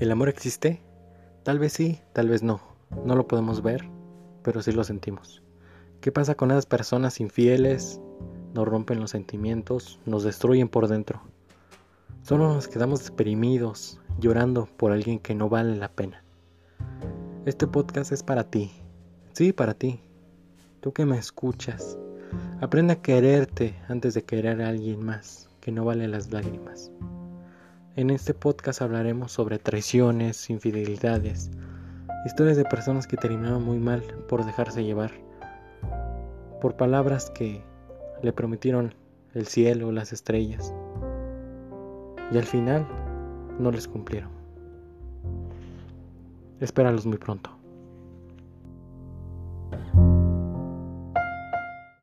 ¿El amor existe? Tal vez sí, tal vez no. No lo podemos ver, pero sí lo sentimos. ¿Qué pasa con esas personas infieles? Nos rompen los sentimientos, nos destruyen por dentro. Solo nos quedamos deprimidos, llorando por alguien que no vale la pena. Este podcast es para ti. Sí, para ti. Tú que me escuchas. Aprende a quererte antes de querer a alguien más que no vale las lágrimas. En este podcast hablaremos sobre traiciones, infidelidades, historias de personas que terminaron muy mal por dejarse llevar, por palabras que le prometieron el cielo, las estrellas, y al final no les cumplieron. Espéralos muy pronto.